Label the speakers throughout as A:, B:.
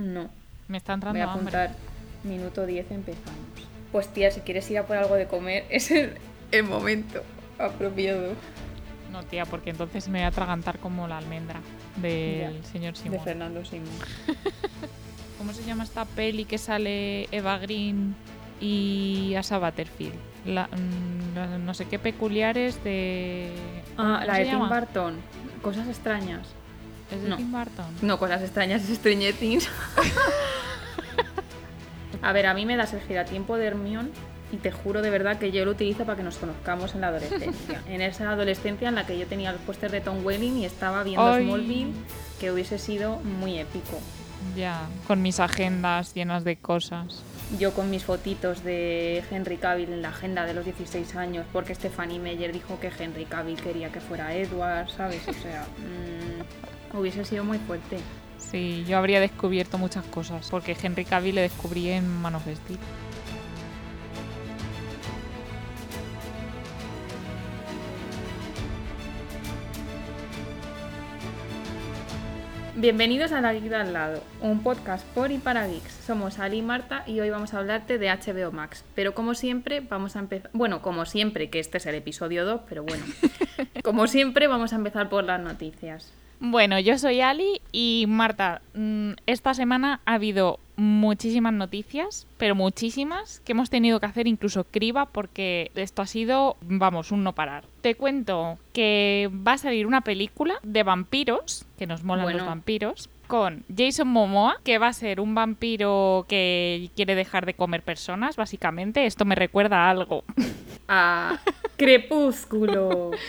A: No.
B: Me está entrando
A: Voy a
B: hambre.
A: apuntar. Minuto 10 empezamos. Pues tía, si quieres ir a por algo de comer, es el, el momento apropiado
B: No, tía, porque entonces me voy a atragantar como la almendra del
A: Ya,
B: señor
A: de
B: Simón.
A: Fernando Simón.
B: ¿Cómo se llama esta peli que sale Eva Green y Asa Butterfield? La- mm, no sé qué peculiares de...
A: Ah,
B: ¿cómo
A: la de Tim? Burton. Cosas extrañas.
B: ¿Es de
A: no.
B: Tim Burton?
A: No, cosas extrañas, es Stranger a ver, a mí me das el giratiempo de Hermione y te juro de verdad que yo lo utilizo para que nos conozcamos en la adolescencia. en esa adolescencia en la que yo tenía los pósters de Tom Welling y estaba viendo
B: Ay.
A: Smallville, que hubiese sido muy épico.
B: Ya, con mis agendas llenas de cosas.
A: Yo con mis fotitos de Henry Cavill en la agenda de los 16 años, porque Stephanie Meyer dijo que Henry Cavill quería que fuera Edward, ¿sabes? O sea, mm, hubiese sido muy fuerte.
B: Sí, yo habría descubierto muchas cosas, porque Henry Cavill le descubrí en Man of Steel.
A: Bienvenidos a La Geek de al lado, un podcast por y para geeks. Somos Ali y Marta y hoy vamos a hablarte de HBO Max. Pero como siempre, vamos a empezar. Bueno, como siempre, que este es el episodio 2, pero bueno. como siempre, vamos a empezar por las noticias.
B: Bueno, yo soy Ali y Marta, mm, esta semana ha habido muchísimas noticias, pero muchísimas, que hemos tenido que hacer incluso criba porque esto ha sido, vamos, un no parar. Te cuento que va a salir una película de vampiros, que nos molan
A: Bueno.
B: los vampiros, con Jason Momoa, que va a ser un vampiro que quiere dejar de comer personas, básicamente. Esto me recuerda a algo.
A: A Crepúsculo.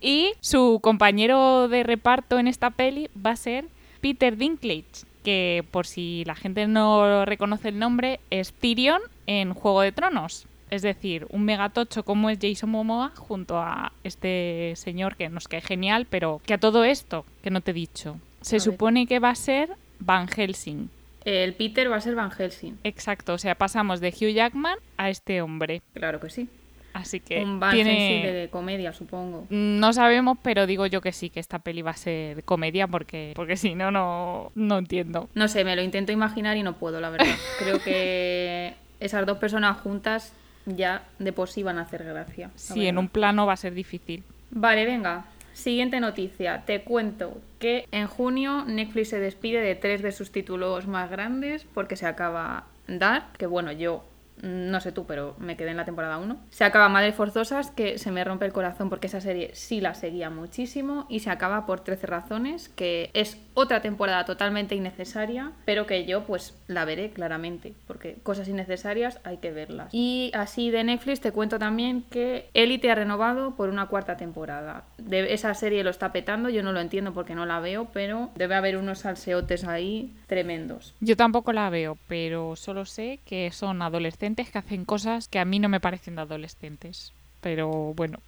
B: Y su compañero de reparto en esta peli va a ser Peter Dinklage, que por si la gente no reconoce el nombre, es Tyrion en Juego de Tronos. Es decir, un megatocho como es Jason Momoa junto a este señor que nos cae genial, pero que a todo esto, que no te he dicho, se
A: A ver.
B: supone que va a ser Van Helsing.
A: El Peter va a ser Van Helsing.
B: Exacto, o sea, pasamos de Hugh Jackman a este hombre.
A: Claro que sí.
B: Así que
A: Un Van
B: tiene...
A: De comedia, supongo.
B: No sabemos, pero digo yo que sí, que esta peli va a ser comedia porque, porque si no, no, no entiendo.
A: No sé, me lo intento imaginar y no puedo, la verdad. Creo que esas dos personas juntas ya de por sí van a hacer gracia.
B: Sí, en un plano va a ser difícil.
A: Vale, venga. Siguiente noticia. Te cuento que en junio Netflix se despide de tres de sus títulos más grandes porque se acaba Dark, que bueno, yo mm, no sé tú, pero me quedé en la temporada 1. Se acaba Madres Forzosas, que se me rompe el corazón porque esa serie sí la seguía muchísimo. Y se acaba por 13 razones, que es otra temporada totalmente innecesaria, pero que yo pues la veré claramente, porque cosas innecesarias hay que verlas. Y así de Netflix te cuento también que Elite ha renovado por una cuarta temporada. De esa serie lo está petando, yo no lo entiendo porque no la veo, pero debe haber unos salseotes ahí tremendos.
B: Yo tampoco la veo, pero solo sé que son adolescentes que hacen cosas que a mí no me parecen de adolescentes. Pero bueno,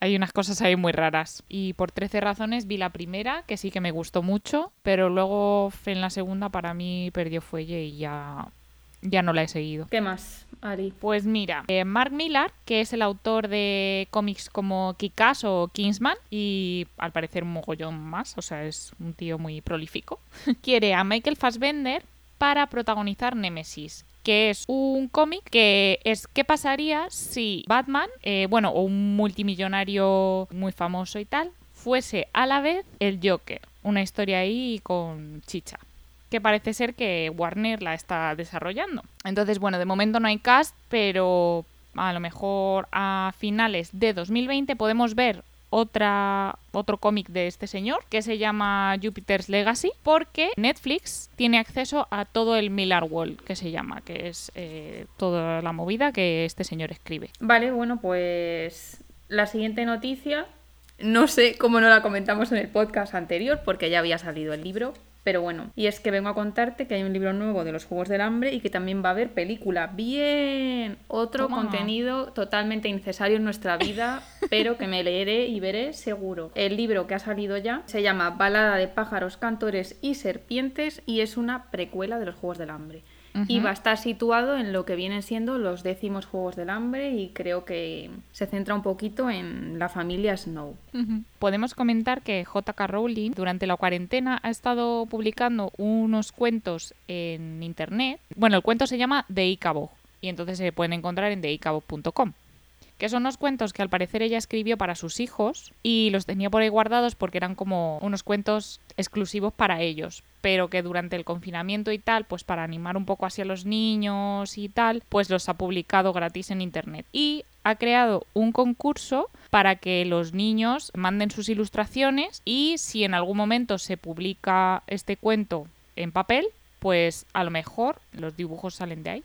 B: hay unas cosas ahí muy raras. Y por 13 razones vi la primera, que sí que me gustó mucho, pero luego en la segunda para mí perdió fuelle y ya, ya no la he seguido.
A: ¿Qué más, Ari?
B: Pues mira, eh, Mark Millar, que es el autor de cómics como Kick-Ass o Kingsman, y al parecer un mogollón más, o sea, es un tío muy prolífico, quiere a Michael Fassbender para protagonizar Nemesis, que es un cómic que es qué pasaría si Batman, eh, bueno, o un multimillonario muy famoso y tal, fuese a la vez el Joker. Una historia ahí con chicha que parece ser que Warner la está desarrollando. Entonces, bueno, de momento no hay cast, pero a lo mejor a finales de 2020 podemos ver otra otro cómic de este señor que se llama Jupiter's Legacy porque Netflix tiene acceso a todo el Miller World que se llama que es eh, toda la movida que este señor escribe.
A: Vale, bueno, pues la siguiente noticia, no sé cómo no la comentamos en el podcast anterior porque ya había salido el libro, pero bueno, y es que vengo a contarte que hay un libro nuevo de los Juegos del Hambre y que también va a haber película. Bien, otro
B: Toma.
A: contenido totalmente innecesario en nuestra vida, pero que me leeré y veré seguro. El libro que ha salido ya se llama Balada de pájaros, cantores y serpientes y es una precuela de los Juegos del Hambre. Y va a estar situado en lo que vienen siendo los décimos Juegos del Hambre y creo que se centra un poquito en la familia Snow.
B: Podemos comentar que JK Rowling durante la cuarentena ha estado publicando unos cuentos en internet. Bueno, el cuento se llama The Icabog y entonces se pueden encontrar en theicabog.com que son unos cuentos que al parecer ella escribió para sus hijos y los tenía por ahí guardados porque eran como unos cuentos exclusivos para ellos, pero que durante el confinamiento y tal, pues para animar un poco así a los niños y tal, pues los ha publicado gratis en internet. Y ha creado un concurso para que los niños manden sus ilustraciones y si en algún momento se publica este cuento en papel, pues a lo mejor los dibujos salen de ahí.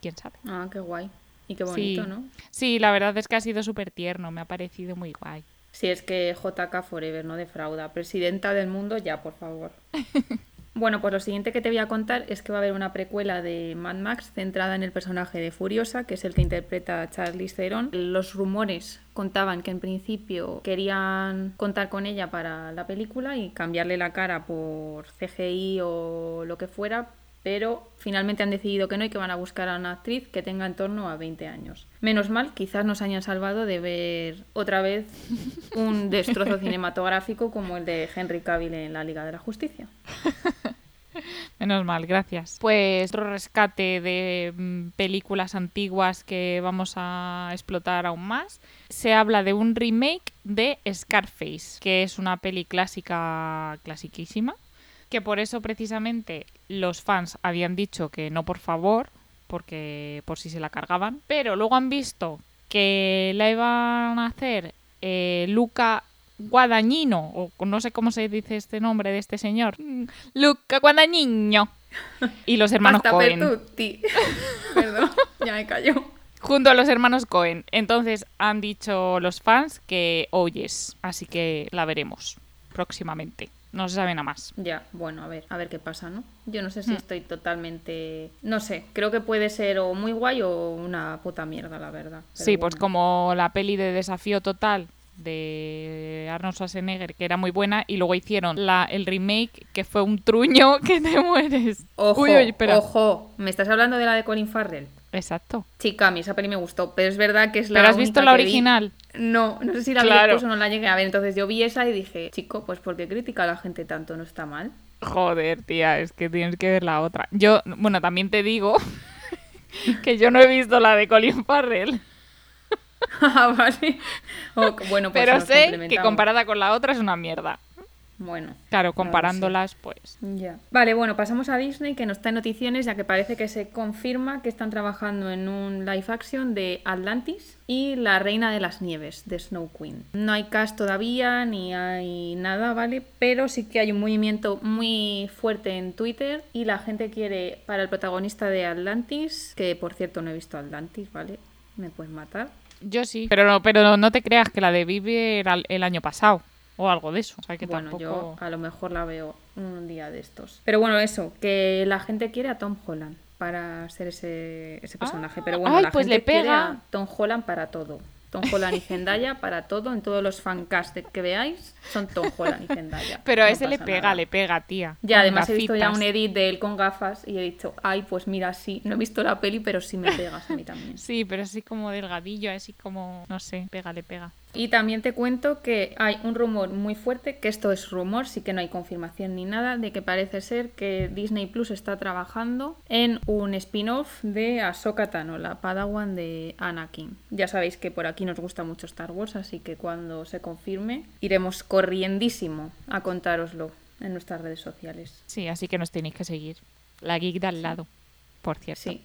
B: ¿Quién sabe?
A: Ah, qué guay. Y qué bonito,
B: sí.
A: ¿no?
B: Sí, la verdad es que ha sido súper tierno, me ha parecido muy guay.
A: Si es que JK Forever no defrauda. Presidenta del mundo, ya, por favor. bueno, pues lo siguiente que te voy a contar es que va a haber una precuela de Mad Max centrada en el personaje de Furiosa, que es el que interpreta a Charlize Theron. Los rumores contaban que en principio querían contar con ella para la película y cambiarle la cara por CGI o lo que fuera, pero finalmente han decidido que no y que van a buscar a una actriz que tenga en torno a 20 años. Menos mal, quizás nos hayan salvado de ver otra vez un destrozo cinematográfico como el de Henry Cavill en la Liga de la Justicia.
B: Menos mal, gracias. Pues otro rescate de mm, películas antiguas que vamos a explotar aún más. Se habla de un remake de Scarface, que es una peli clásica, clasiquísima, que por eso precisamente los fans habían dicho que no por favor, porque por si se la cargaban, pero luego han visto que la iban a hacer eh, Luca Guadagnino, o no sé cómo se dice este nombre de este señor, mm, Luca Guadagnino, y los hermanos Cohen.
A: Perdón, ya me cayó.
B: Junto a los hermanos Cohen. Entonces han dicho los fans que oyes, así que la veremos próximamente. No se sabe nada más.
A: Ya, bueno, a ver, a ver qué pasa, ¿no? Yo no sé si
B: Hmm.
A: estoy totalmente... No sé, creo que puede ser o muy guay o una puta mierda, la verdad.
B: Sí, pues como la peli de Desafío Total de Arnold Schwarzenegger, que era muy buena, y luego hicieron la, el remake, que fue un truño que te mueres.
A: Ojo,
B: Uy,
A: ojo, ¿me estás hablando de la de Colin Farrell?
B: Exacto.
A: Chica, a mí esa peli me gustó, pero es verdad que es la
B: ¿Pero has visto la
A: vi.
B: original?
A: No, no sé si la vi
B: Claro.
A: después o no la llegué a ver. Entonces yo vi esa y dije, chico, pues ¿por qué critica a la gente tanto? ¿No está mal?
B: Joder, tía, es que tienes que ver la otra. Yo, bueno, también te digo que yo no he visto la de Colin Farrell,
A: Ah, vale. O- bueno, pues
B: pero sé que comparada con la otra es una mierda.
A: Bueno.
B: Claro, comparándolas, pues.
A: Ya. Vale, bueno, pasamos a Disney que nos está en noticiones ya que parece que se confirma que están trabajando en un live action de Atlantis y La Reina de las Nieves de Snow Queen. No hay cast todavía ni hay nada, ¿vale? Pero sí que hay un movimiento muy fuerte en Twitter y la gente quiere para el protagonista de Atlantis, que por cierto no he visto Atlantis, ¿vale? Me puedes matar.
B: Yo sí. Pero no, pero no te creas que la de Vive era el año pasado. O algo de eso. O sea que
A: bueno,
B: tampoco.
A: yo a lo mejor la veo un día de estos. Pero bueno, eso, que la gente quiere a Tom Holland para ser ese, ese personaje. Pero bueno,
B: ay,
A: la
B: pues
A: gente
B: le
A: quiere
B: pega.
A: a Tom Holland para todo. Tom Holland y Zendaya para todo. En todos los fancast que veáis son Tom Holland y Zendaya.
B: Pero a
A: No
B: ese le pega,
A: nada.
B: le pega, tía.
A: Ya, además he visto ya un edit de él con gafas y he dicho, ay, pues mira, sí, no he visto la peli, pero sí me pegas a mí también.
B: Sí, pero así como delgadillo, así como, no sé, pega, le pega.
A: Y también te cuento que hay un rumor muy fuerte, que esto es rumor, sí que no hay confirmación ni nada, de que parece ser que Disney Plus está trabajando en un spin-off de Ahsoka Tano, la Padawan de Anakin. Ya sabéis que por aquí nos gusta mucho Star Wars, así que cuando se confirme iremos corriendísimo a contároslo en nuestras redes sociales.
B: Sí, así que nos tenéis que seguir. La geek de al lado, por cierto.
A: Sí.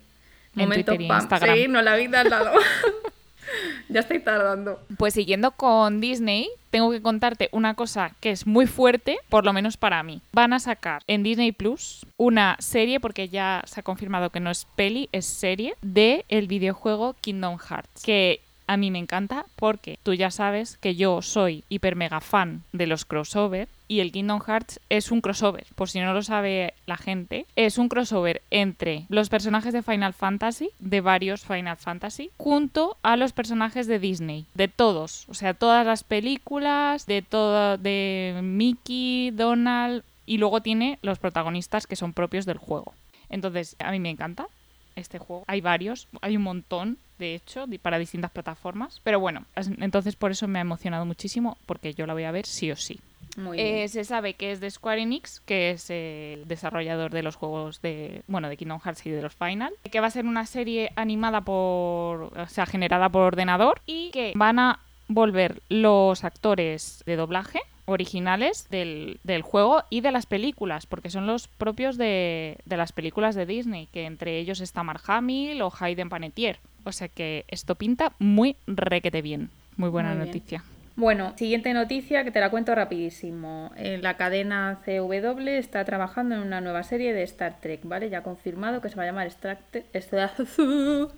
B: En
A: Momento
B: Twitter y
A: pam,
B: Instagram.
A: seguirnos la vida al lado. ya estoy tardando.
B: Pues siguiendo con Disney, tengo que contarte una cosa que es muy fuerte, por lo menos para mí. Van a sacar en Disney Plus una serie, porque ya se ha confirmado que no es peli, es serie, de el videojuego Kingdom Hearts. Que a mí me encanta porque tú ya sabes que yo soy hiper mega fan de los crossover y el Kingdom Hearts es un crossover, por si no lo sabe la gente, es un crossover entre los personajes de Final Fantasy, de varios Final Fantasy, junto a los personajes de Disney, de todos, o sea, todas las películas, de todo de Mickey, Donald y luego tiene los protagonistas que son propios del juego. Entonces, a mí me encanta este juego. Hay varios, hay un montón, de hecho, para distintas plataformas. Pero bueno, entonces por eso me ha emocionado muchísimo, porque yo la voy a ver sí o sí.
A: Muy bien.
B: Eh, se sabe que es de Square Enix, que es el desarrollador de los juegos de, bueno, de Kingdom Hearts y de los Final, que va a ser una serie animada por, o sea, generada por ordenador y que van a volver los actores de doblaje originales del, del juego y de las películas, porque son los propios de, de las películas de Disney, que entre ellos está Mark Hamill o Hayden Panettiere. O sea que esto pinta muy requete bien. Muy buena
A: Muy bien. Bueno, siguiente noticia que te la cuento rapidísimo. Eh, La cadena CW está trabajando en una nueva serie de Star Trek, ¿vale? Ya ha confirmado que se va a llamar Star Trek...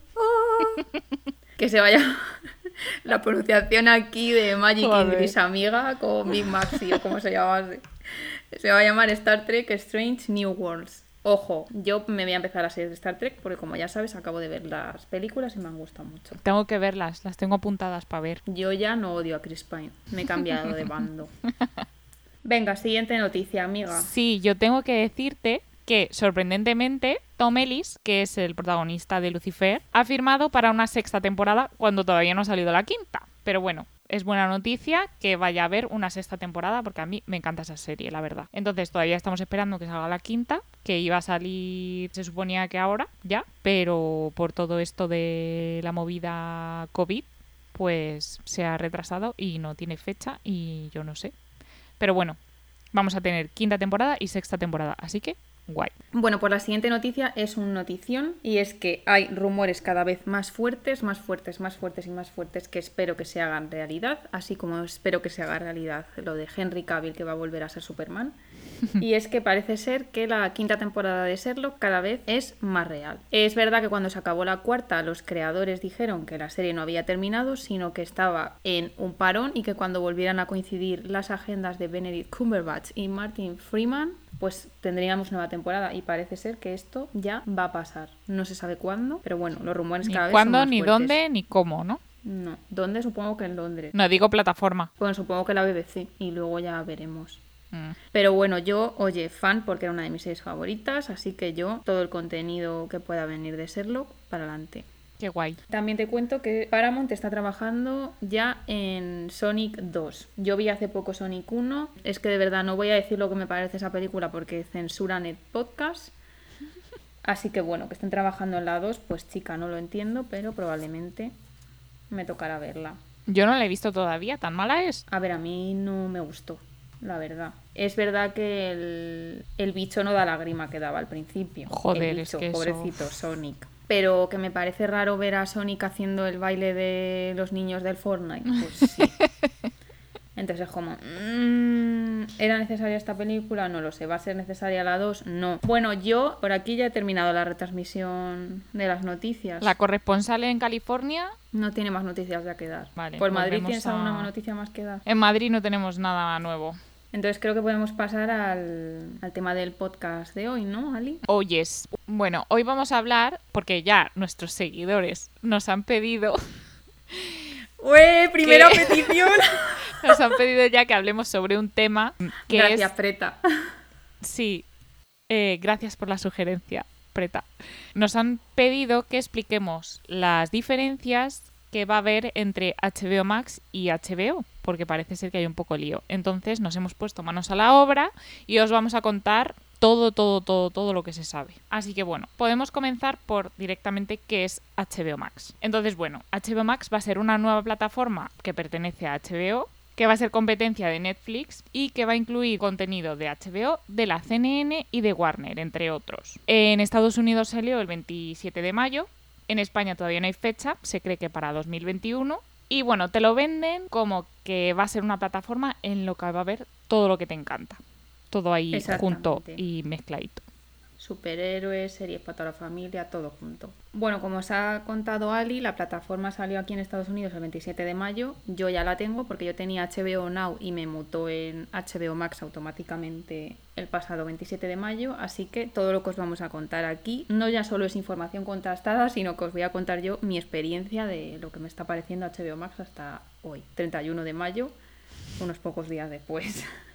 A: Que se vaya la pronunciación aquí de Magic
B: Joder.
A: Amiga con Big Maxi o como se llamase. Se va a llamar Star Trek Strange New Worlds. Ojo, yo me voy a empezar a de Star Trek porque como ya sabes acabo de ver las películas y me han gustado mucho.
B: Tengo que verlas, las tengo apuntadas para ver.
A: Yo ya no odio a Chris Pine. Me he cambiado de bando. Venga, siguiente noticia, amiga.
B: Sí, yo tengo que decirte que, sorprendentemente, Tom Ellis, que es el protagonista de Lucifer, ha firmado para una sexta temporada cuando todavía no ha salido la quinta. Pero bueno, es buena noticia que vaya a haber una sexta temporada porque a mí me encanta esa serie, la verdad. Entonces todavía estamos esperando que salga la quinta, que iba a salir, se suponía que ahora, ya, pero por todo esto de la movida COVID, pues se ha retrasado y no tiene fecha y yo no sé. Pero bueno, vamos a tener quinta temporada y sexta temporada, así que guay.
A: Bueno, pues la siguiente noticia es un notición y es que hay rumores cada vez más fuertes, más fuertes, más fuertes y más fuertes que espero que se hagan realidad, así como espero que se haga realidad lo de Henry Cavill que va a volver a ser Superman. Y es que parece ser que la quinta temporada de Sherlock cada vez es más real. Es verdad que cuando se acabó la cuarta los creadores dijeron que la serie no había terminado, sino que estaba en un parón y que cuando volvieran a coincidir las agendas de Benedict Cumberbatch y Martin Freeman, pues tendríamos nueva temporada y parece ser que esto ya va a pasar. No se sabe cuándo, pero bueno, los rumores
B: Ni
A: cada vez
B: cuándo,
A: son más
B: ni
A: fuertes.
B: dónde, ni cómo, ¿no?
A: No, ¿dónde? Supongo que en Londres.
B: No digo plataforma.
A: Bueno, supongo que la BBC y luego ya veremos.
B: Mm.
A: Pero bueno, yo, oye, fan porque era una de mis series favoritas, así que yo todo el contenido que pueda venir de Sherlock para adelante.
B: Qué guay.
A: También te cuento que Paramount está trabajando ya en Sonic 2. Yo vi hace poco Sonic 1. Es que de verdad no voy a decir lo que me parece esa película porque censuran el podcast. Así que bueno, que estén trabajando en la 2, pues chica, no lo entiendo, pero probablemente me tocará verla.
B: Yo no la he visto todavía, tan mala es.
A: A ver, a mí no me gustó, la verdad. Es verdad que el, el bicho no da la grima que daba al principio.
B: Joder,
A: el
B: es
A: bicho,
B: eso-
A: pobrecito Sonic. Pero que me parece raro ver a Sonic haciendo el baile de los niños del Fortnite. Pues sí. Entonces es como, mm, ¿era necesaria esta película? No lo sé. ¿Va a ser necesaria la 2? No. Bueno, yo por aquí ya he terminado la retransmisión de las noticias.
B: La corresponsal en California.
A: No tiene más noticias ya que dar.
B: Vale,
A: ¿Por Madrid
B: volvemos
A: tienes
B: a-
A: alguna noticia más que dar?
B: En Madrid no tenemos nada nuevo.
A: Entonces creo que podemos pasar al, al tema del podcast de hoy, ¿no, Ali?
B: Oh, yes. Bueno, hoy vamos a hablar, porque ya nuestros seguidores nos han pedido,
A: ¡Ue! ¡Primera petición!
B: nos han pedido ya que hablemos sobre un tema que
A: Gracias,
B: es
A: Preta.
B: Sí, eh, gracias por la sugerencia, Preta. Nos han pedido que expliquemos las diferencias que va a haber entre HBO Max y HBO, porque parece ser que hay un poco lío. Entonces nos hemos puesto manos a la obra y os vamos a contar todo, todo, todo, todo lo que se sabe. Así que bueno, podemos comenzar por directamente qué es HBO Max. Entonces bueno, HBO Max va a ser una nueva plataforma que pertenece a HBO que va a ser competencia de Netflix y que va a incluir contenido de HBO, de la CNN y de Warner, entre otros. En Estados Unidos salió el 27 de mayo, en España todavía no hay fecha, se cree que para 2021. Y bueno, te lo venden como que va a ser una plataforma en lo que va a haber todo lo que te encanta. Todo ahí junto y mezcladito.
A: Superhéroes, series para toda la familia, todo junto. Bueno, como os ha contado Ali, la plataforma salió aquí en Estados Unidos el 27 de mayo. Yo ya la tengo porque yo tenía HBO Now y me mutó en HBO Max automáticamente el pasado 27 de mayo. Así que todo lo que os vamos a contar aquí no ya solo es información contrastada, sino que os voy a contar yo mi experiencia de lo que me está pareciendo HBO Max hasta hoy, 31 de mayo, unos pocos días después.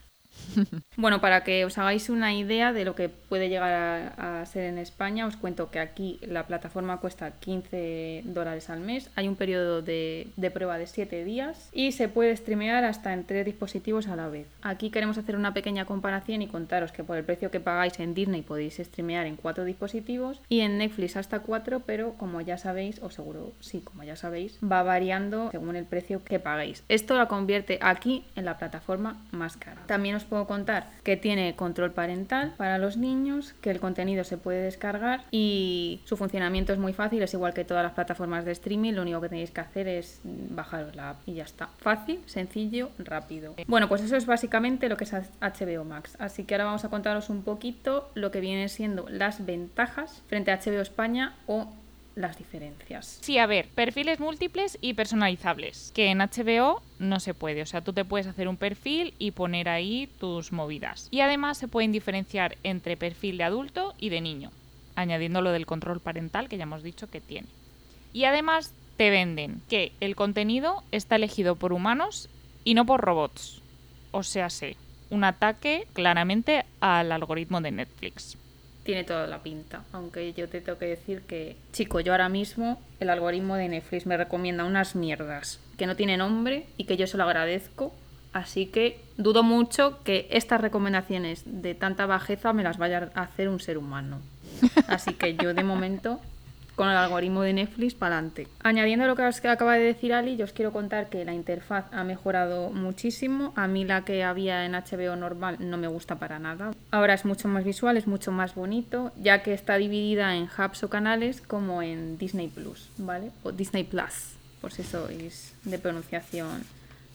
A: Bueno, para que os hagáis una idea de lo que puede llegar a, ser en España, os cuento que aquí la plataforma cuesta 15 dólares al mes, hay un periodo de, de, prueba de 7 días y se puede streamear hasta en 3 dispositivos a la vez. Aquí queremos hacer una pequeña comparación y contaros que por el precio que pagáis en Disney podéis streamear en 4 dispositivos y en Netflix hasta 4, pero como ya sabéis, o seguro sí, como ya sabéis, va variando según el precio que paguéis. Esto la convierte aquí en la plataforma más cara. También os puedo contar que tiene control parental para los niños, que el contenido se puede descargar y su funcionamiento es muy fácil, es igual que todas las plataformas de streaming, lo único que tenéis que hacer es bajaros la app y ya está. Fácil, sencillo, rápido. Bueno, pues eso es básicamente lo que es HBO Max. Así que ahora vamos a contaros un poquito lo que vienen siendo las ventajas frente a HBO España o las diferencias.
B: Sí, a ver, perfiles múltiples y personalizables, que en HBO no se puede, o sea, tú te puedes hacer un perfil y poner ahí tus movidas. Y además se pueden diferenciar entre perfil de adulto y de niño, añadiendo lo del control parental que ya hemos dicho que tiene. Y además te venden que el contenido está elegido por humanos y no por robots. O sea, sé, un ataque claramente al algoritmo de Netflix
A: tiene toda la pinta. Aunque yo te tengo que decir que, chico, yo ahora mismo el algoritmo de Netflix me recomienda unas mierdas que no tienen nombre y que yo se lo agradezco. Así que dudo mucho que estas recomendaciones de tanta bajeza me las vaya a hacer un ser humano. Así que yo de momento con el algoritmo de Netflix para adelante. Añadiendo lo que acaba de decir Ali, yo os quiero contar que la interfaz ha mejorado muchísimo. A mí la que había en HBO normal no me gusta para nada. Ahora es mucho más visual, es mucho más bonito, ya que está dividida en hubs o canales como en Disney Plus, ¿vale? O Disney Plus, por si sois de pronunciación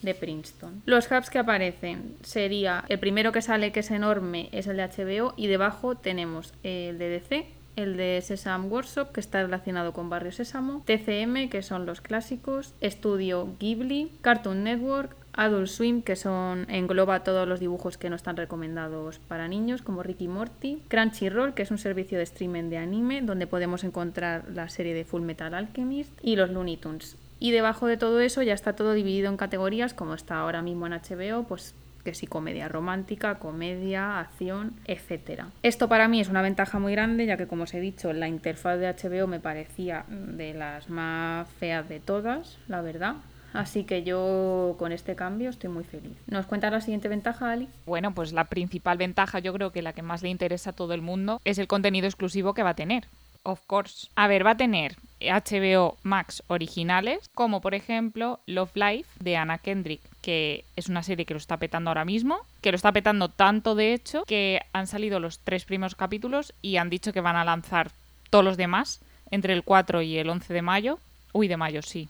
A: de Princeton. Los hubs que aparecen sería el primero que sale que es enorme es el de HBO y debajo tenemos el de DC el de Sesame Workshop, que está relacionado con Barrio Sésamo, TCM, que son los clásicos, Estudio Ghibli, Cartoon Network, Adult Swim, que son engloba todos los dibujos que no están recomendados para niños, como Ricky Morty, Crunchyroll, que es un servicio de streaming de anime, donde podemos encontrar la serie de Full Metal Alchemist, y los Looney Tunes. Y debajo de todo eso ya está todo dividido en categorías, como está ahora mismo en HBO, pues que si comedia romántica, comedia, acción, etc. Esto para mí es una ventaja muy grande, ya que como os he dicho, la interfaz de HBO me parecía de las más feas de todas, la verdad. Así que yo con este cambio estoy muy feliz. ¿Nos cuenta la siguiente ventaja, Ali?
B: Bueno, pues la principal ventaja, yo creo que la que más le interesa a todo el mundo, es el contenido exclusivo que va a tener. Of course. A ver, va a tener HBO Max originales, como por ejemplo Love Life de Anna Kendrick, que es una serie que lo está petando ahora mismo, que lo está petando tanto de hecho que han salido los tres primeros capítulos y han dicho que van a lanzar todos los demás entre el 4 y el 11 de mayo. Uy, de mayo, sí.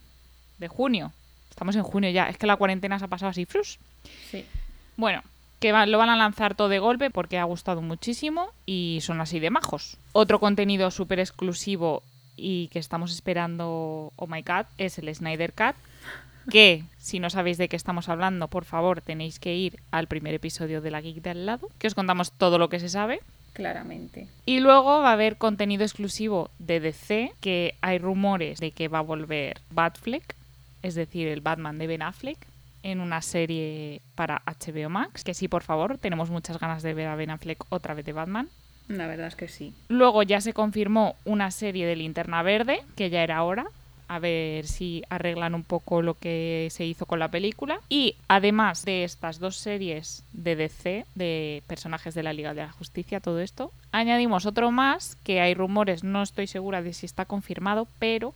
B: De junio. Estamos en junio ya. Es que la cuarentena se ha pasado así, frus.
A: Sí.
B: Bueno, que lo van a lanzar todo de golpe porque ha gustado muchísimo y son así de majos. Otro contenido súper exclusivo y que estamos esperando, oh my god, es el Snyder Cut. Que si no sabéis de qué estamos hablando, por favor tenéis que ir al primer episodio de la Geek de al lado, que os contamos todo lo que se sabe.
A: Claramente.
B: Y luego va a haber contenido exclusivo de DC, que hay rumores de que va a volver Batfleck, es decir, el Batman de Ben Affleck, en una serie para HBO Max, que sí, por favor, tenemos muchas ganas de ver a Ben Affleck otra vez de Batman.
A: La verdad es que sí.
B: Luego ya se confirmó una serie de Linterna Verde, que ya era hora. A ver si arreglan un poco lo que se hizo con la película. Y además de estas dos series de DC, de personajes de la Liga de la Justicia, todo esto, añadimos otro más, que hay rumores, no estoy segura de si está confirmado, pero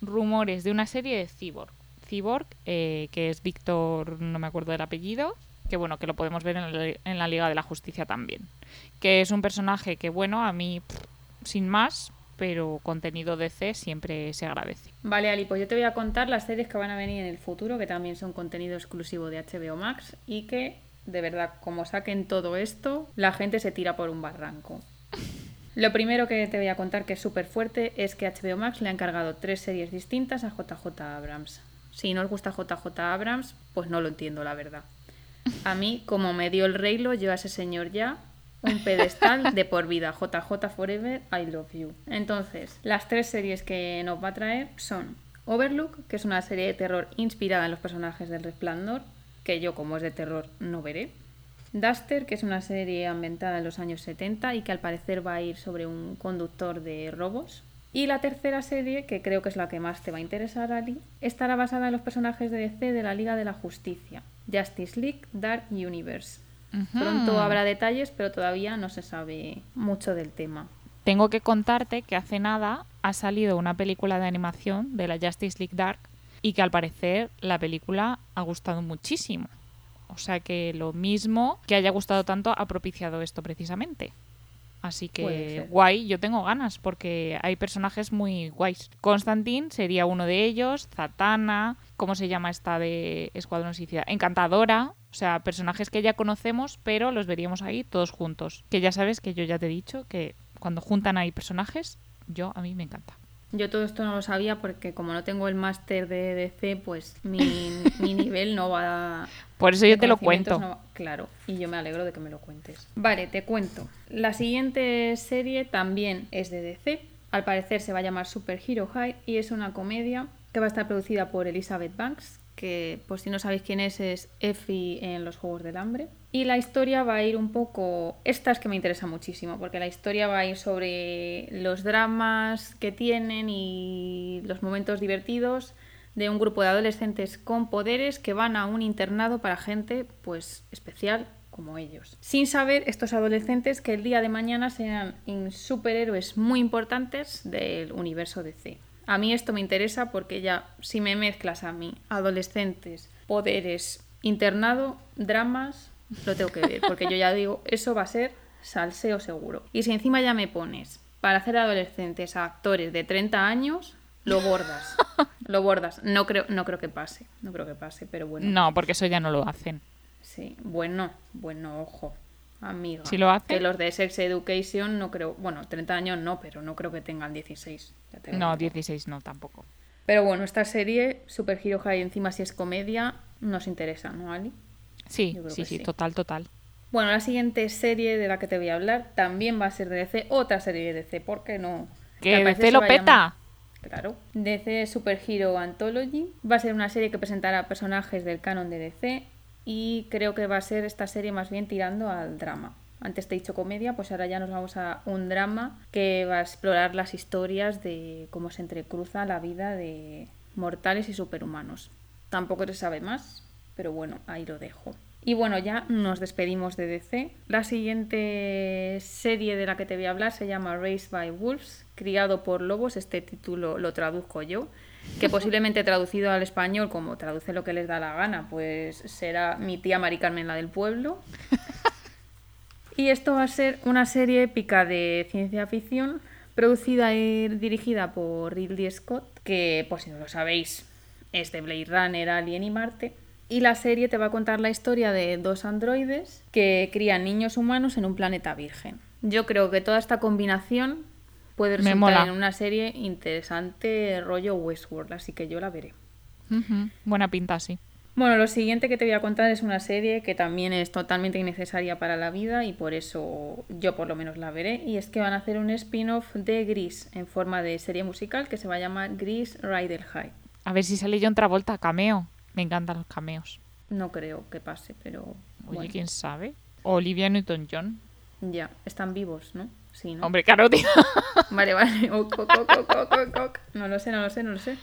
B: rumores de una serie de Cyborg. Cyborg, eh, que es Víctor, no me acuerdo del apellido, que bueno, que lo podemos ver en la, Liga de la Justicia también. Que es un personaje que, bueno, a mí, sin más, pero contenido DC siempre se agradece.
A: Vale, Ali, pues yo te voy a contar las series que van a venir en el futuro, que también son contenido exclusivo de HBO Max y que, de verdad, como saquen todo esto, la gente se tira por un barranco. Lo primero que te voy a contar que es súper fuerte es que HBO Max le ha encargado tres series distintas a JJ Abrams. Si no os gusta JJ Abrams, pues no lo entiendo, la verdad. A mí, como me dio el reilo, yo a ese señor ya un pedestal de por vida. JJ Forever, I Love You. Entonces, las tres series que nos va a traer son Overlook, que es una serie de terror inspirada en los personajes del Resplandor, que yo como es de terror no veré. Duster, que es una serie ambientada en los años 70 y que al parecer va a ir sobre un conductor de robos. Y la tercera serie, que creo que es la que más te va a interesar, Ali, estará basada en los personajes de DC de la Liga de la Justicia, Justice League Dark Universe. Pronto habrá detalles, pero todavía no se sabe mucho del tema.
B: Tengo que contarte que hace nada ha salido una película de animación de la Justice League Dark y que al parecer la película ha gustado muchísimo. O sea que lo mismo que haya gustado tanto ha propiciado esto precisamente. Así que guay, yo tengo ganas porque hay personajes muy guays. Constantine sería uno de ellos, Zatanna, ¿cómo se llama esta de Escuadrón Suicida? Encantadora, o sea, personajes que ya conocemos, pero los veríamos ahí todos juntos. Que ya sabes que yo ya te he dicho que cuando juntan ahí personajes, yo a mí me encanta.
A: Yo todo esto no lo sabía porque como no tengo el máster de DC, pues mi, nivel no va...
B: Por eso yo te lo cuento.
A: claro, y yo me alegro de que me lo cuentes. Vale, te cuento. La siguiente serie también es de DC. Al parecer se va a llamar Super Hero High y es una comedia que va a estar producida por Elizabeth Banks, que por si no sabéis quién es, es Effie en los Juegos del Hambre. Y la historia va a ir un poco... Esta es que me interesa muchísimo, porque la historia va a ir sobre los dramas que tienen y los momentos divertidos de un grupo de adolescentes con poderes que van a un internado para gente pues especial como ellos. Sin saber estos adolescentes que el día de mañana serán superhéroes muy importantes del universo DC. A mí esto me interesa porque ya si me mezclas a mí adolescentes, poderes, internado, dramas, lo tengo que ver, porque yo ya digo, eso va a ser salseo seguro. Y si encima ya me pones para hacer adolescentes a actores de 30 años, lo bordas. lo bordas. No creo, no creo que pase. No creo que pase, pero bueno.
B: No, porque eso ya no lo hacen.
A: Sí, bueno, bueno, ojo. Amiga.
B: Si lo hacen.
A: Que los de Sex Education no creo. Bueno, 30 años no, pero no creo que tengan 16.
B: no, 16 no, tampoco.
A: Pero bueno, esta serie, Super Hero High, encima si es comedia, nos interesa, ¿no, Ali?
B: Sí, sí, sí, total, total.
A: Bueno, la siguiente serie de la que te voy a hablar también va a ser de DC, otra serie de DC, ¿por qué no?
B: ¿Que DC lo peta?
A: Claro. DC Super Hero Anthology va a ser una serie que presentará personajes del canon de DC y creo que va a ser esta serie más bien tirando al drama. Antes te he dicho comedia, pues ahora ya nos vamos a un drama que va a explorar las historias de cómo se entrecruza la vida de mortales y superhumanos. Tampoco se sabe más, pero bueno, ahí lo dejo. Y bueno, ya nos despedimos de DC. La siguiente serie de la que te voy a hablar se llama Raised by Wolves, criado por lobos. Este título lo traduzco yo que posiblemente traducido al español como traduce lo que les da la gana, pues será mi tía Mari Carmen la del pueblo. Y esto va a ser una serie épica de ciencia ficción producida y dirigida por Ridley Scott, que por si no lo sabéis es de Blade Runner, Alien y Marte. Y la serie te va a contar la historia de dos androides que crían niños humanos en un planeta virgen. Yo creo que toda esta combinación puede resultar en una serie interesante rollo Westworld, así que yo la veré.
B: Buena pinta, sí.
A: Bueno, lo siguiente que te voy a contar es una serie que también es totalmente innecesaria para la vida y por eso yo por lo menos la veré. Y es que van a hacer un spin-off de Gris en forma de serie musical que se va a llamar Gris Rider High.
B: A ver si sale yo otra vuelta cameo. Me encantan los cameos.
A: No creo que pase, pero.
B: Oye, quién sabe. Olivia Newton-John.
A: Ya, están vivos, ¿no?
B: Hombre, claro,
A: Vale, vale. no lo sé, no lo sé, no lo sé.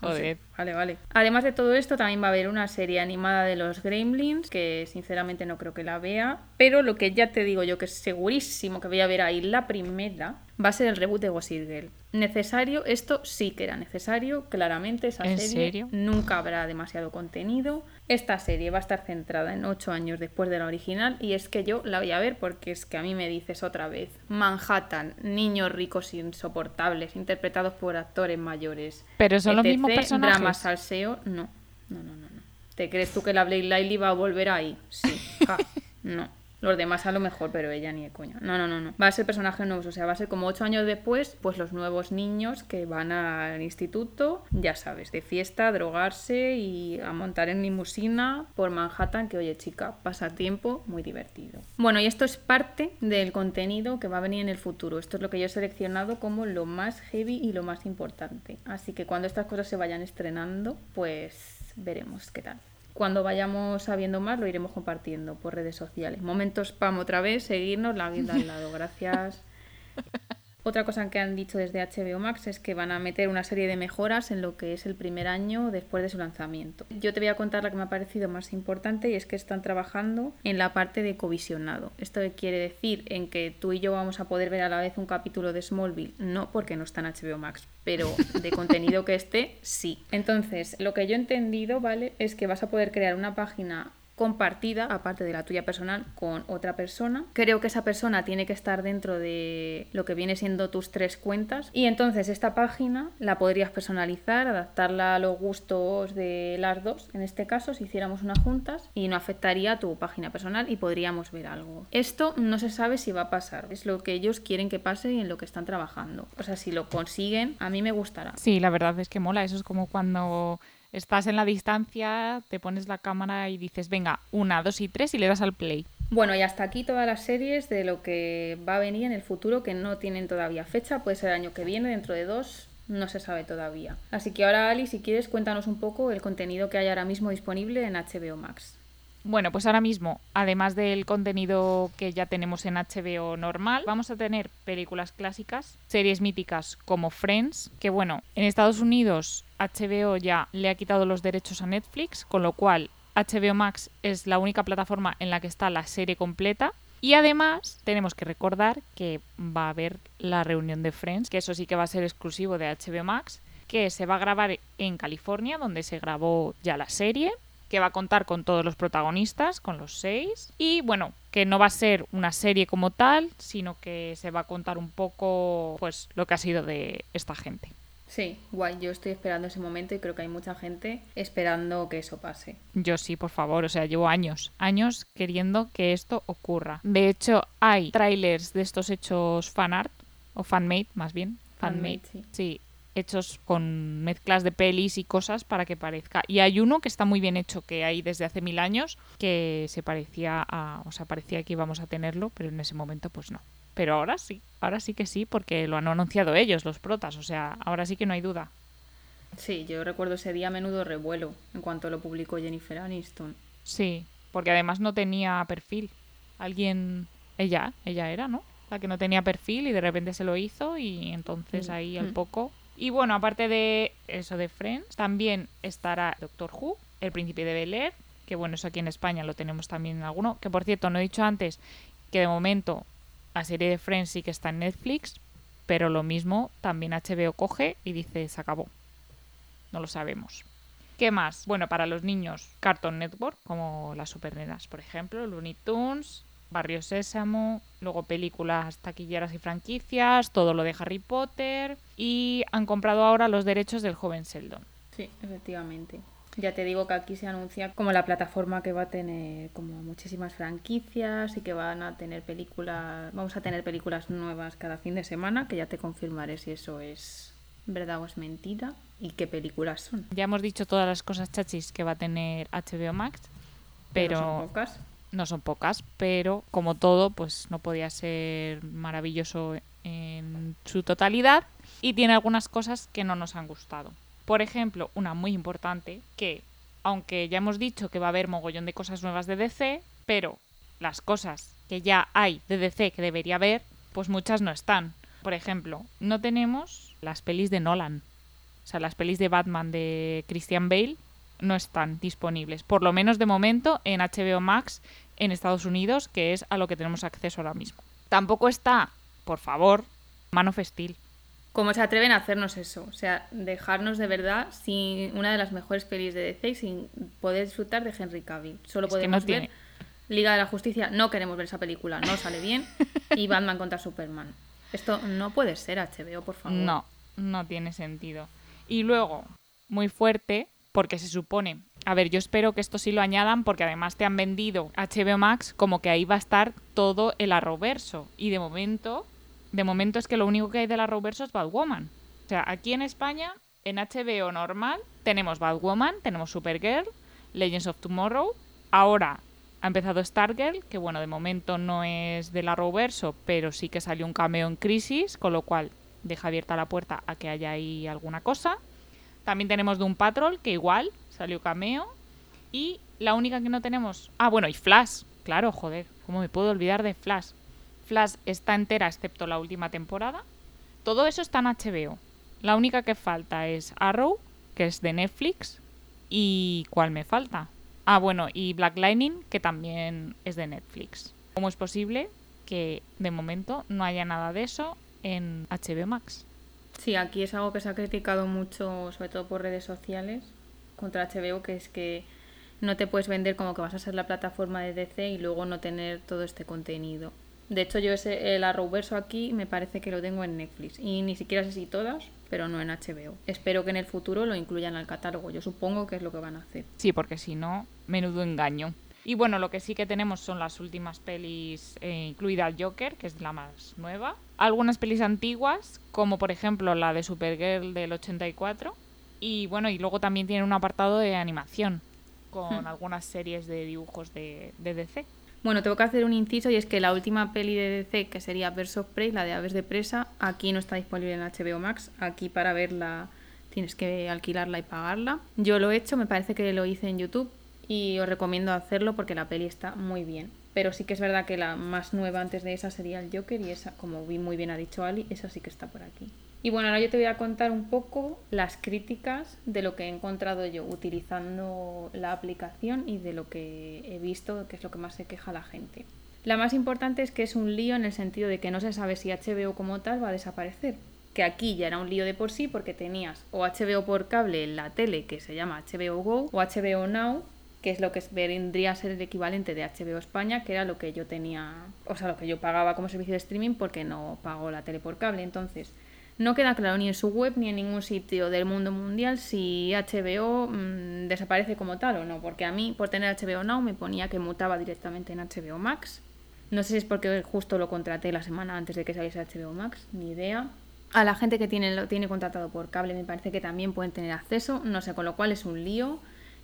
B: Joder.
A: Vale, vale. Además de todo esto, también va a haber una serie animada de los Gremlins, que sinceramente no creo que la vea. Pero lo que ya te digo yo, que es segurísimo que voy a ver ahí la primera, va a ser el reboot de Gossip Girl. Necesario, esto sí que era necesario, claramente esa
B: ¿En
A: serie
B: serio?
A: nunca habrá demasiado contenido. Esta serie va a estar centrada en ocho años después de la original y es que yo la voy a ver porque es que a mí me dices otra vez Manhattan, niños ricos insoportables interpretados por actores mayores.
B: Pero son los mismos personajes.
A: Drama salseo, no. No, no, no, no. ¿Te crees tú que la Blake Lively va a volver ahí? Sí. no. Los demás a lo mejor, pero ella ni de coña. No, no, no, no. Va a ser personajes nuevos, o sea, va a ser como ocho años después, pues los nuevos niños que van al instituto, ya sabes, de fiesta, drogarse y a montar en limusina por Manhattan, que oye chica, pasa tiempo muy divertido. Bueno, y esto es parte del contenido que va a venir en el futuro. Esto es lo que yo he seleccionado como lo más heavy y lo más importante. Así que cuando estas cosas se vayan estrenando, pues veremos qué tal. Cuando vayamos sabiendo más lo iremos compartiendo por redes sociales. Momentos spam otra vez, seguirnos, la vida al lado. Gracias. Otra cosa que han dicho desde HBO Max es que van a meter una serie de mejoras en lo que es el primer año después de su lanzamiento. Yo te voy a contar la que me ha parecido más importante y es que están trabajando en la parte de covisionado. ¿Esto quiere decir en que tú y yo vamos a poder ver a la vez un capítulo de Smallville? No, porque no está en HBO Max, pero de contenido que esté, sí. Entonces, lo que yo he entendido, ¿vale? Es que vas a poder crear una página compartida, aparte de la tuya personal, con otra persona. Creo que esa persona tiene que estar dentro de lo que viene siendo tus tres cuentas. Y entonces esta página la podrías personalizar, adaptarla a los gustos de las dos, en este caso, si hiciéramos una juntas, y no afectaría a tu página personal y podríamos ver algo. Esto no se sabe si va a pasar, es lo que ellos quieren que pase y en lo que están trabajando. O sea, si lo consiguen, a mí me gustará.
B: Sí, la verdad es que mola, eso es como cuando estás en la distancia, te pones la cámara y dices, venga, una, dos y tres y le das al play.
A: Bueno, y hasta aquí todas las series de lo que va a venir en el futuro que no tienen todavía fecha, puede ser el año que viene, dentro de dos, no se sabe todavía. Así que ahora, Ali, si quieres, cuéntanos un poco el contenido que hay ahora mismo disponible en HBO Max.
B: Bueno, pues ahora mismo, además del contenido que ya tenemos en HBO normal, vamos a tener películas clásicas, series míticas como Friends, que bueno, en Estados Unidos HBO ya le ha quitado los derechos a Netflix, con lo cual HBO Max es la única plataforma en la que está la serie completa. Y además tenemos que recordar que va a haber la reunión de Friends, que eso sí que va a ser exclusivo de HBO Max, que se va a grabar en California, donde se grabó ya la serie que va a contar con todos los protagonistas, con los seis. Y bueno, que no va a ser una serie como tal, sino que se va a contar un poco pues lo que ha sido de esta gente.
A: Sí, guay, yo estoy esperando ese momento y creo que hay mucha gente esperando que eso pase.
B: Yo sí, por favor, o sea, llevo años, años queriendo que esto ocurra. De hecho, hay trailers de estos hechos fanart, o fanmade más bien. Fanmade, sí. sí hechos con mezclas de pelis y cosas para que parezca. Y hay uno que está muy bien hecho, que hay desde hace mil años, que se parecía a, o sea, parecía que íbamos a tenerlo, pero en ese momento pues no. Pero ahora sí, ahora sí que sí, porque lo han anunciado ellos, los protas, o sea, ahora sí que no hay duda.
A: Sí, yo recuerdo ese día menudo revuelo en cuanto lo publicó Jennifer Aniston.
B: Sí, porque además no tenía perfil. Alguien, ella, ella era, ¿no? La que no tenía perfil y de repente se lo hizo y entonces mm, ahí al mm. poco y bueno, aparte de eso de Friends, también estará Doctor Who, El Príncipe de Bel Air, que bueno, eso aquí en España lo tenemos también en alguno. Que por cierto, no he dicho antes que de momento la serie de Friends sí que está en Netflix, pero lo mismo también HBO coge y dice se acabó. No lo sabemos. ¿Qué más? Bueno, para los niños, Cartoon Network, como las supernenas, por ejemplo, Looney Tunes, Barrio Sésamo, luego películas taquilleras y franquicias, todo lo de Harry Potter y han comprado ahora los derechos del joven Sheldon.
A: Sí, efectivamente. Ya te digo que aquí se anuncia como la plataforma que va a tener como muchísimas franquicias y que van a tener películas, vamos a tener películas nuevas cada fin de semana, que ya te confirmaré si eso es verdad o es mentira y qué películas son.
B: Ya hemos dicho todas las cosas chachis que va a tener HBO Max, pero, pero
A: son pocas
B: no son pocas, pero como todo, pues no podía ser maravilloso en su totalidad y tiene algunas cosas que no nos han gustado. Por ejemplo, una muy importante que, aunque ya hemos dicho que va a haber mogollón de cosas nuevas de DC, pero las cosas que ya hay de DC que debería haber, pues muchas no están. Por ejemplo, no tenemos las pelis de Nolan. O sea, las pelis de Batman de Christian Bale no están disponibles, por lo menos de momento en HBO Max en Estados Unidos, que es a lo que tenemos acceso ahora mismo. Tampoco está, por favor, mano festil.
A: ¿Cómo se atreven a hacernos eso? O sea, dejarnos de verdad sin una de las mejores pelis de DC y sin poder disfrutar de Henry Cavill. Solo podemos ver Liga de la Justicia. No queremos ver esa película, no sale bien. y Batman contra Superman. Esto no puede ser HBO, por favor.
B: No, no tiene sentido. Y luego, muy fuerte, porque se supone a ver, yo espero que esto sí lo añadan porque además te han vendido HBO Max como que ahí va a estar todo el arroverso. Y de momento, de momento es que lo único que hay del arroverso es Batwoman. O sea, aquí en España, en HBO normal, tenemos Batwoman, tenemos Supergirl, Legends of Tomorrow. Ahora ha empezado Stargirl, que bueno, de momento no es del arroverso, pero sí que salió un cameo en Crisis, con lo cual deja abierta la puerta a que haya ahí alguna cosa. También tenemos Doom Patrol, que igual salió cameo. Y la única que no tenemos... Ah, bueno, y Flash. Claro, joder, ¿cómo me puedo olvidar de Flash? Flash está entera excepto la última temporada. Todo eso está en HBO. La única que falta es Arrow, que es de Netflix. ¿Y cuál me falta? Ah, bueno, y Black Lightning, que también es de Netflix. ¿Cómo es posible que de momento no haya nada de eso en HBO Max?
A: Sí, aquí es algo que se ha criticado mucho, sobre todo por redes sociales, contra HBO, que es que no te puedes vender como que vas a ser la plataforma de DC y luego no tener todo este contenido. De hecho, yo ese, el Arrowverso aquí me parece que lo tengo en Netflix. Y ni siquiera sé si todas, pero no en HBO. Espero que en el futuro lo incluyan al catálogo. Yo supongo que es lo que van a hacer.
B: Sí, porque si no, menudo engaño. Y bueno, lo que sí que tenemos son las últimas pelis, eh, incluida Joker, que es la más nueva. Algunas pelis antiguas, como por ejemplo la de Supergirl del 84. Y bueno, y luego también tiene un apartado de animación, con
A: Hmm.
B: algunas series de dibujos de, de DC.
A: Bueno, tengo que hacer un inciso y es que la última peli de DC, que sería Birds of Prey, la de Aves de Presa, aquí no está disponible en HBO Max. Aquí para verla tienes que alquilarla y pagarla. Yo lo he hecho, me parece que lo hice en YouTube y os recomiendo hacerlo porque la peli está muy bien. Pero sí que es verdad que la más nueva antes de esa sería el Joker y esa, como muy bien ha dicho Ali, esa sí que está por aquí. Y bueno, ahora yo te voy a contar un poco las críticas de lo que he encontrado yo utilizando la aplicación y de lo que he visto, que es lo que más se queja la gente. La más importante es que es un lío en el sentido de que no se sabe si HBO como tal va a desaparecer. Que aquí ya era un lío de por sí porque tenías o HBO por cable en la tele que se llama HBO Go o HBO Now que es lo que vendría a ser el equivalente de HBO España, que era lo que yo tenía, o sea, lo que yo pagaba como servicio de streaming porque no pago la tele por cable. Entonces, no queda claro ni en su web ni en ningún sitio del mundo mundial si HBO mmm, desaparece como tal o no, porque a mí, por tener HBO Now, me ponía que mutaba directamente en HBO Max. No sé si es porque justo lo contraté la semana antes de que saliese HBO Max, ni idea. A la gente que tiene, lo tiene contratado por cable me parece que también pueden tener acceso, no sé, con lo cual es un lío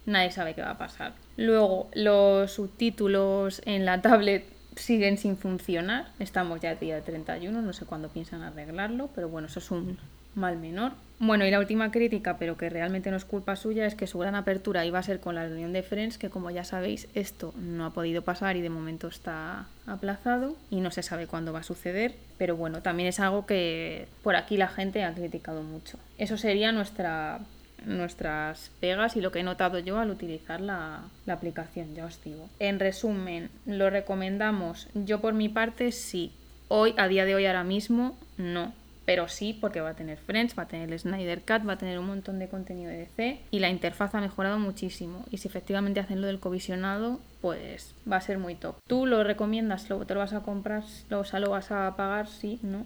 A: nadie sabe qué va a pasar. Luego, los subtítulos en la tablet siguen sin funcionar. Estamos ya día 31, no sé cuándo piensan arreglarlo, pero bueno, eso es un mal menor. Bueno, y la última crítica, pero que realmente no es culpa suya, es que su gran apertura iba a ser con la reunión de Friends, que como ya sabéis, esto no ha podido pasar y de momento está aplazado y no se sabe cuándo va a suceder. Pero bueno, también es algo que por aquí la gente ha criticado mucho. Eso sería nuestra nuestras pegas y lo que he notado yo al utilizar la, aplicación, ya os digo. En resumen, ¿lo recomendamos? Yo por mi parte sí. Hoy, a día de hoy, ahora mismo, no. Pero sí, porque va a tener Friends, va a tener el Snyder Cut, va a tener un montón de contenido de DC y la interfaz ha mejorado muchísimo. Y si efectivamente hacen lo del covisionado, pues va a ser muy top. ¿Tú lo recomiendas? ¿Lo, ¿Te lo vas a comprar? ¿Lo, o sea, ¿Lo vas a pagar? Sí, ¿no?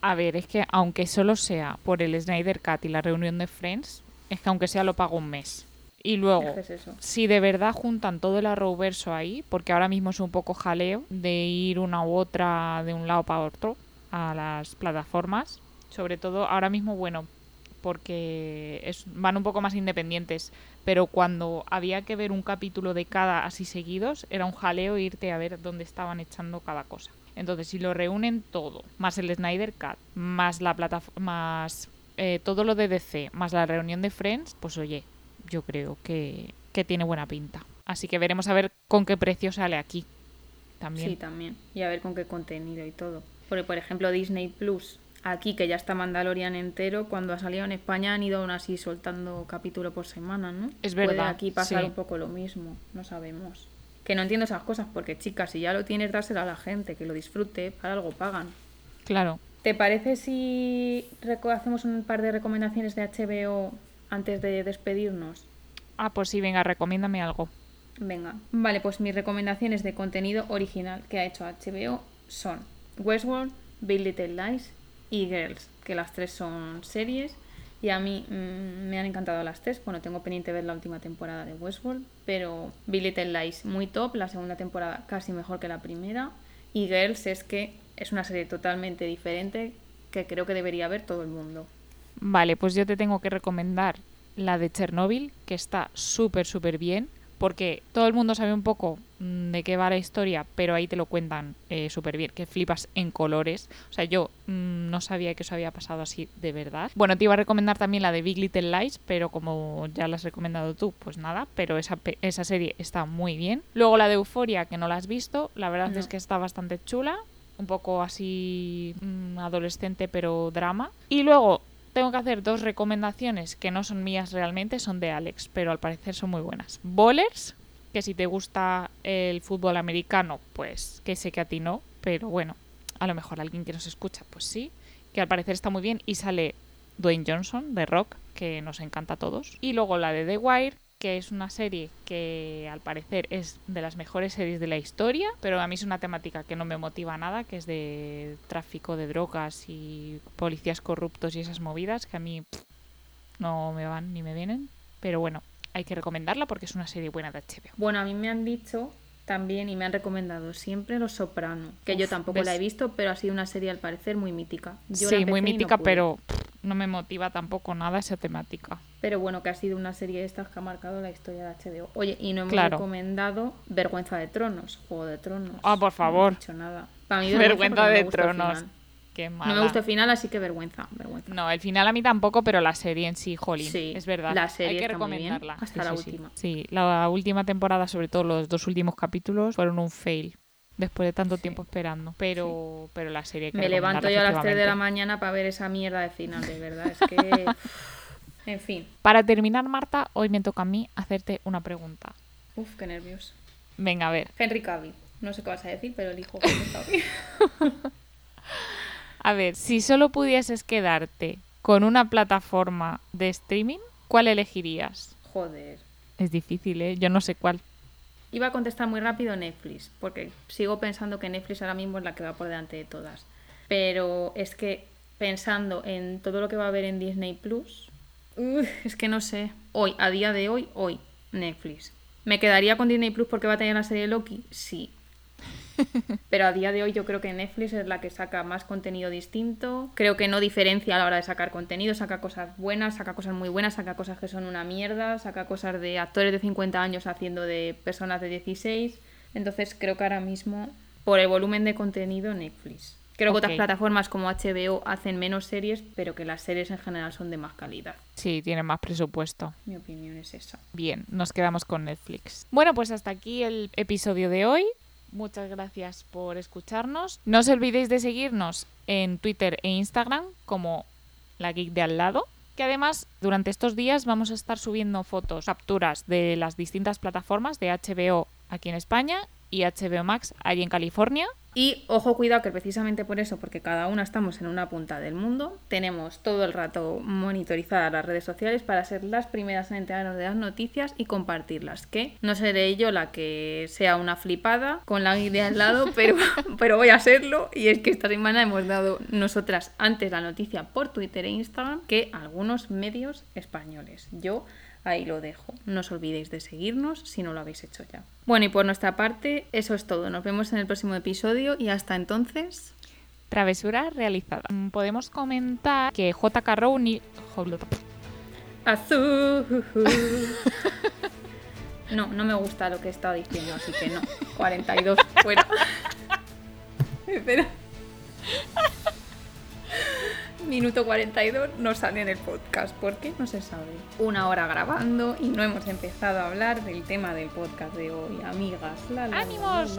B: A ver, es que aunque solo sea por el Snyder Cut y la reunión de Friends, es que aunque sea lo pago un mes. Y luego,
A: es eso.
B: si de verdad juntan todo el arrowverso ahí, porque ahora mismo es un poco jaleo de ir una u otra de un lado para otro a las plataformas, sobre todo ahora mismo, bueno, porque es, van un poco más independientes, pero cuando había que ver un capítulo de cada así seguidos, era un jaleo irte a ver dónde estaban echando cada cosa. Entonces, si lo reúnen todo, más el Snyder Cut, más la plataforma, más eh, todo lo de DC más la reunión de Friends, pues oye, yo creo que, que, tiene buena pinta. Así que veremos a ver con qué precio sale aquí. También.
A: Sí, también. Y a ver con qué contenido y todo. Porque, por ejemplo, Disney Plus, aquí que ya está Mandalorian entero, cuando ha salido en España han ido aún así soltando capítulo por semana, ¿no?
B: Es verdad.
A: Puede aquí pasar
B: sí.
A: un poco lo mismo, no sabemos. Que no entiendo esas cosas, porque chicas, si ya lo tienes, dárselo a la gente, que lo disfrute, para algo pagan.
B: Claro.
A: ¿Te parece si hacemos un par de recomendaciones de HBO antes de despedirnos?
B: Ah, pues sí, venga, recomiéndame algo.
A: Venga, vale, pues mis recomendaciones de contenido original que ha hecho HBO son Westworld, Big Little Lies y Girls, que las tres son series y a mí mmm, me han encantado las tres. Bueno, tengo pendiente ver la última temporada de Westworld, pero Big Little Lies muy top, la segunda temporada casi mejor que la primera y Girls es que es una serie totalmente diferente que creo que debería ver todo el mundo.
B: Vale, pues yo te tengo que recomendar la de Chernobyl, que está súper, súper bien, porque todo el mundo sabe un poco mm, de qué va la historia, pero ahí te lo cuentan eh, súper bien, que flipas en colores. O sea, yo mm, no sabía que eso había pasado así de verdad. Bueno, te iba a recomendar también la de Big Little Lies, pero como ya la has recomendado tú, pues nada, pero esa, esa serie está muy bien. Luego la de Euforia, que no la has visto, la verdad es que está bastante chula, un poco así mm, adolescente, pero drama. Y luego tengo que hacer dos recomendaciones que no son mías realmente, son de Alex, pero al parecer son muy buenas. Bowlers, que si te gusta el fútbol americano, pues que sé que a ti no, pero bueno, a lo mejor alguien que nos escucha, pues sí, que al parecer está muy bien y sale Dwayne Johnson de Rock, que nos encanta a todos. Y luego la de The Wire, que es una serie que al parecer es de las mejores series de la historia, pero a mí es una temática que no me motiva nada, que es de tráfico de drogas y policías corruptos y esas movidas que a mí no me van ni me vienen. Pero bueno, hay que recomendarla porque es una serie buena de HBO.
A: Bueno, a mí me han dicho también y me han recomendado siempre Los Soprano, que yo tampoco la he visto, pero ha sido una serie al parecer muy mítica.
B: sí, muy mítica, pero no me motiva tampoco nada esa temática.
A: Pero bueno, que ha sido una serie de estas que ha marcado la historia de HBO. Oye, y no hemos recomendado Vergüenza de Tronos, Juego de Tronos.
B: Ah, por favor.
A: No he dicho nada.
B: Para mí Vergüenza de Tronos.
A: No me gusta el final, así que vergüenza, vergüenza.
B: No, el final a mí tampoco, pero la serie en sí, jolín. Sí, es verdad.
A: La serie Hay que recomendarla. hasta la última.
B: Sí. la última temporada, sobre todo los dos últimos capítulos, fueron un fail. Después de tanto tiempo esperando. Pero, pero la serie
A: Me levanto yo a las 3 de la mañana para ver esa mierda de final, de verdad. Es que. en fin.
B: Para terminar, Marta, hoy me toca a mí hacerte una pregunta.
A: Uf, qué nervios.
B: Venga, a ver.
A: Henry Cavill. No sé qué vas a decir, pero elijo Henry Cavill.
B: A ver, si solo pudieses quedarte con una plataforma de streaming, ¿cuál elegirías?
A: Joder.
B: Es difícil, ¿eh? Yo no sé cuál.
A: Iba a contestar muy rápido Netflix, porque sigo pensando que Netflix ahora mismo es la que va por delante de todas. Pero es que pensando en todo lo que va a haber en Disney Plus, es que no sé. Hoy, a día de hoy, hoy, Netflix. ¿Me quedaría con Disney Plus porque va a tener la serie Loki? Sí. Pero a día de hoy yo creo que Netflix es la que saca más contenido distinto. Creo que no diferencia a la hora de sacar contenido, saca cosas buenas, saca cosas muy buenas, saca cosas que son una mierda, saca cosas de actores de 50 años haciendo de personas de 16. Entonces creo que ahora mismo, por el volumen de contenido, Netflix. Creo que otras plataformas como HBO hacen menos series, pero que las series en general son de más calidad.
B: Sí, tienen más presupuesto.
A: Mi opinión es esa.
B: Bien, nos quedamos con Netflix. Bueno, pues hasta aquí el episodio de hoy. Muchas gracias por escucharnos. No os olvidéis de seguirnos en Twitter e Instagram como la geek de al lado. Que además durante estos días vamos a estar subiendo fotos, capturas de las distintas plataformas de HBO aquí en España y HBO Max allí en California.
A: Y ojo, cuidado que precisamente por eso, porque cada una estamos en una punta del mundo, tenemos todo el rato monitorizadas las redes sociales para ser las primeras en enterarnos de las noticias y compartirlas. Que no seré yo la que sea una flipada con la idea al lado, pero, pero voy a serlo. Y es que esta semana hemos dado nosotras antes la noticia por Twitter e Instagram que algunos medios españoles. Yo Ahí lo dejo. No os olvidéis de seguirnos si no lo habéis hecho ya. Bueno, y por nuestra parte, eso es todo. Nos vemos en el próximo episodio y hasta entonces.
B: Travesura realizada. Podemos comentar que JK Rowling.
A: Azul. No, no me gusta lo que he estado diciendo, así que no. 42 fuera. Espera minuto 42 no sale en el podcast. ¿Por qué? No se sabe. Una hora grabando y no hemos empezado a hablar del tema del podcast de hoy, amigas.
B: ¡Ánimos!